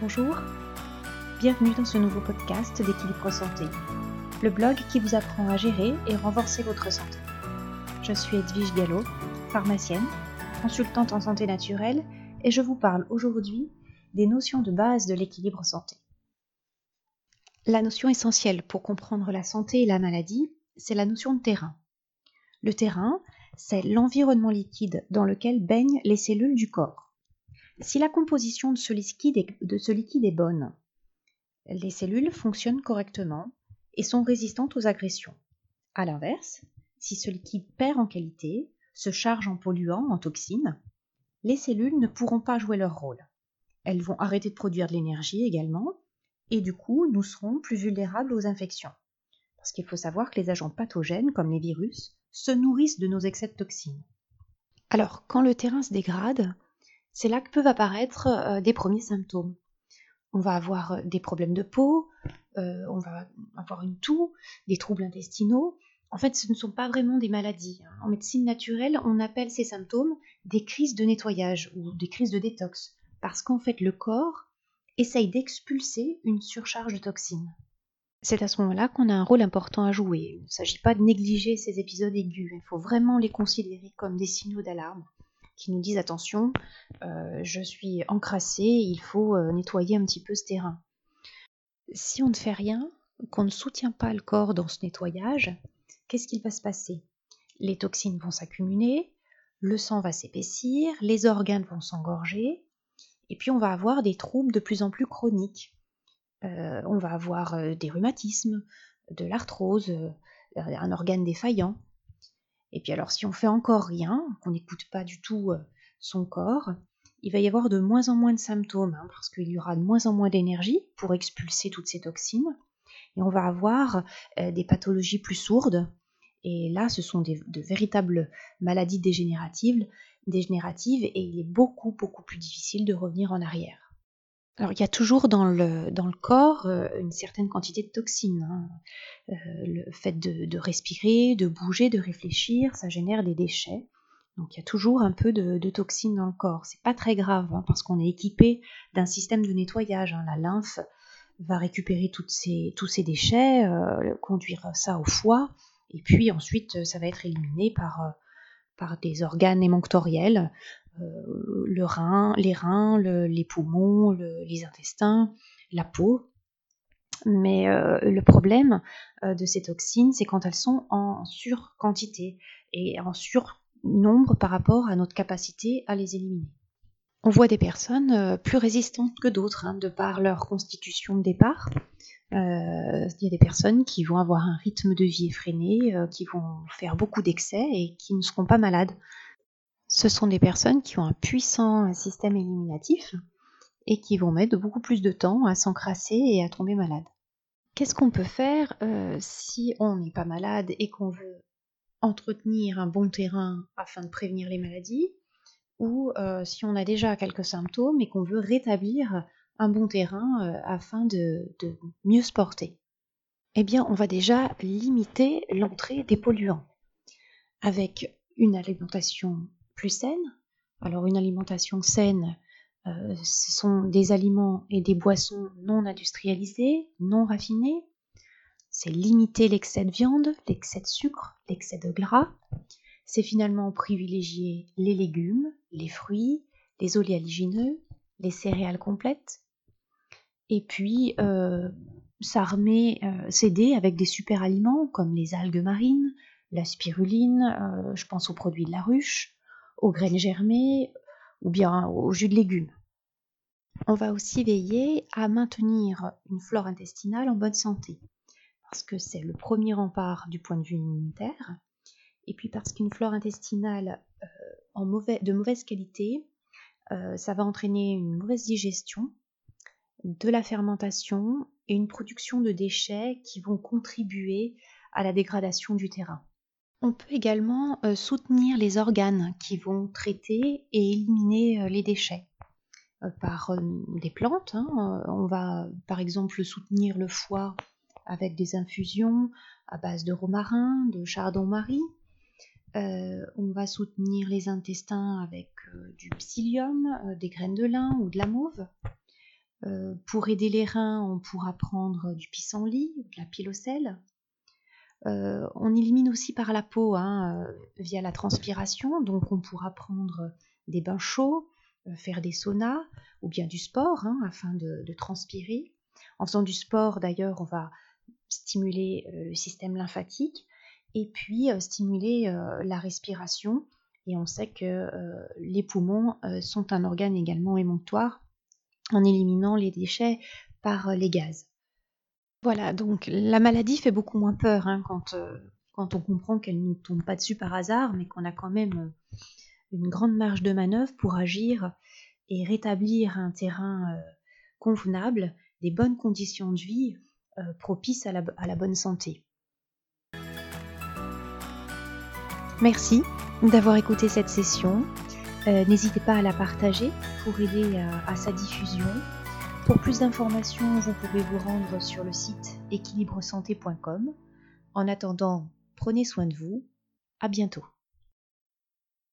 Bonjour, bienvenue dans ce nouveau podcast d'équilibre santé, le blog qui vous apprend à gérer et renforcer votre santé. Je suis Edwige Gallo, pharmacienne, consultante en santé naturelle et je vous parle aujourd'hui des notions de base de l'équilibre santé. La notion essentielle pour comprendre la santé et la maladie, c'est la notion de terrain. Le terrain, c'est l'environnement liquide dans lequel baignent les cellules du corps. Si la composition de ce, liquide est, bonne, les cellules fonctionnent correctement et sont résistantes aux agressions. A l'inverse, si ce liquide perd en qualité, se charge en polluants, en toxines, les cellules ne pourront pas jouer leur rôle. Elles vont arrêter de produire de l'énergie également, et du coup, nous serons plus vulnérables aux infections. Parce qu'il faut savoir que les agents pathogènes, comme les virus, se nourrissent de nos excès de toxines. Alors, quand le terrain se dégrade, c'est là que peuvent apparaître euh, des premiers symptômes. On va avoir euh, des problèmes de peau, euh, on va avoir une toux, des troubles intestinaux. En fait, ce ne sont pas vraiment des maladies. Hein. En médecine naturelle, on appelle ces symptômes des crises de nettoyage ou des crises de détox, parce qu'en fait, le corps essaye d'expulser une surcharge de toxines. C'est à ce moment-là qu'on a un rôle important à jouer. Il ne s'agit pas de négliger ces épisodes aigus, il faut vraiment les considérer comme des signaux d'alarme qui nous disent attention, euh, je suis encrassé, il faut euh, nettoyer un petit peu ce terrain. Si on ne fait rien, qu'on ne soutient pas le corps dans ce nettoyage, qu'est-ce qu'il va se passer? Les toxines vont s'accumuler, le sang va s'épaissir, les organes vont s'engorger, et puis on va avoir des troubles de plus en plus chroniques. Euh, on va avoir des rhumatismes, de l'arthrose, un organe défaillant. Et puis alors si on fait encore rien, qu'on n'écoute pas du tout son corps, il va y avoir de moins en moins de symptômes, hein, parce qu'il y aura de moins en moins d'énergie pour expulser toutes ces toxines, et on va avoir des pathologies plus sourdes, et là ce sont de véritables maladies dégénératives, dégénératives, et il est beaucoup beaucoup plus difficile de revenir en arrière. Alors, il y a toujours dans le, dans le corps euh, une certaine quantité de toxines. Hein. Euh, le fait de, respirer, de bouger, de réfléchir, ça génère des déchets. Donc, il y a toujours un peu de, toxines dans le corps. C'est pas très grave hein, parce qu'on est équipé d'un système de nettoyage. Hein. La lymphe va récupérer ces, tous ces déchets, euh, conduire ça au foie, et puis ensuite, ça va être éliminé par, par des organes émonctoriels le rein, les reins, les poumons, les intestins, la peau. Mais euh, le problème euh, de ces toxines, c'est quand elles sont en surquantité et en surnombre par rapport à notre capacité à les éliminer. On voit des personnes plus résistantes que d'autres, hein, de par leur constitution de départ. Il y a des personnes qui vont avoir un rythme de vie effréné, qui vont faire beaucoup d'excès et qui ne seront pas malades ce sont des personnes qui ont un puissant système éliminatif et qui vont mettre beaucoup plus de temps à s'encrasser et à tomber malade. Qu'est-ce qu'on peut faire euh, si on n'est pas malade et qu'on veut entretenir un bon terrain afin de prévenir les maladies ou euh, si on a déjà quelques symptômes et qu'on veut rétablir un bon terrain euh, afin de, de mieux se porter? Eh bien, on va déjà limiter l'entrée des polluants avec une alimentation saine. Alors une alimentation saine, euh, ce sont des aliments et des boissons non industrialisés, non raffinés. C'est limiter l'excès de viande, l'excès de sucre, l'excès de gras. C'est finalement privilégier les légumes, les fruits, les oléagineux, les céréales complètes. Et puis euh, s'armer, euh, s'aider avec des super aliments comme les algues marines, la spiruline, je pense aux produits de la ruche, aux graines germées ou bien au jus de légumes. On va aussi veiller à maintenir une flore intestinale en bonne santé, parce que c'est le premier rempart du point de vue immunitaire, et puis parce qu'une flore intestinale euh, de mauvaise qualité, euh, ça va entraîner une mauvaise digestion, de la fermentation et une production de déchets qui vont contribuer à la dégradation du terrain. On peut également euh, soutenir les organes qui vont traiter et éliminer euh, les déchets euh, par des plantes. Hein. On va par exemple soutenir le foie avec des infusions à base de romarin, de chardon-marie. on va soutenir les intestins avec du psyllium, des graines de lin ou de la mauve. pour aider les reins, on pourra prendre du pissenlit, de la pile sel. on élimine aussi par la peau hein, via la transpiration, donc on pourra prendre des bains chauds, faire des saunas ou bien du sport hein, afin de, transpirer. En faisant du sport, d'ailleurs, on va stimuler le système lymphatique et puis stimuler la respiration. Et on sait que les poumons sont un organe également émonctoire en éliminant les déchets par les gaz. Voilà, donc la maladie fait beaucoup moins peur hein, quand, quand on comprend qu'elle ne nous tombe pas dessus par hasard, mais qu'on a quand même une grande marge de manœuvre pour agir et rétablir un terrain convenable, des bonnes conditions de vie propices à la bonne santé. Merci d'avoir écouté cette session. Euh, n'hésitez pas à la partager pour aider à sa diffusion. Pour plus d'informations, vous pouvez vous rendre sur le site équilibresanté.com. En attendant, prenez soin de vous. À bientôt.